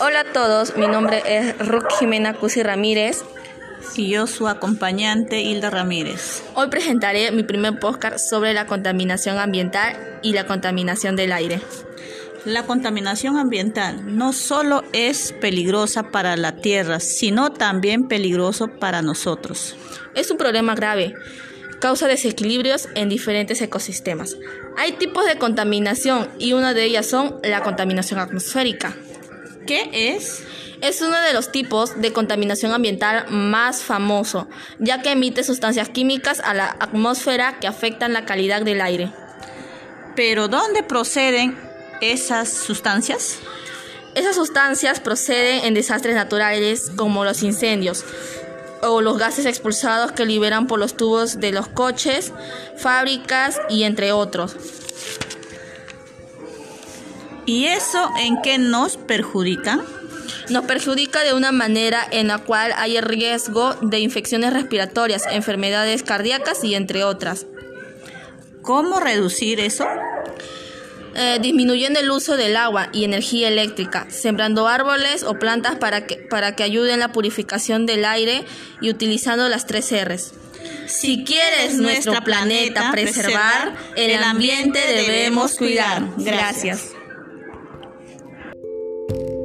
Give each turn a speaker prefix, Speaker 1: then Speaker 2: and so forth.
Speaker 1: Hola a todos, mi nombre es Ruth Jimena Cusi Ramírez.
Speaker 2: Y yo su acompañante Hilda Ramírez.
Speaker 1: Hoy presentaré mi primer podcast sobre la contaminación ambiental y la contaminación del aire.
Speaker 2: La contaminación ambiental no solo es peligrosa para la tierra, sino también peligroso para nosotros.
Speaker 1: Es un problema grave, causa desequilibrios en diferentes ecosistemas. Hay tipos de contaminación y una de ellas son la contaminación atmosférica.
Speaker 2: ¿Qué es?
Speaker 1: Es uno de los tipos de contaminación ambiental más famoso, ya que emite sustancias químicas a la atmósfera que afectan la calidad del aire.
Speaker 2: ¿Pero dónde proceden esas sustancias?
Speaker 1: Esas sustancias proceden en desastres naturales como los incendios o los gases expulsados que liberan por los tubos de los coches, fábricas y entre otros.
Speaker 2: ¿Y eso en qué nos perjudica?
Speaker 1: Nos perjudica de una manera en la cual hay riesgo de infecciones respiratorias, enfermedades cardíacas y entre otras.
Speaker 2: ¿Cómo reducir eso?
Speaker 1: Eh, disminuyendo el uso del agua y energía eléctrica, sembrando árboles o plantas para que, para que ayuden la purificación del aire y utilizando las tres R's. Si quieres nuestro planeta preservar, el ambiente debemos cuidar. Gracias. thank you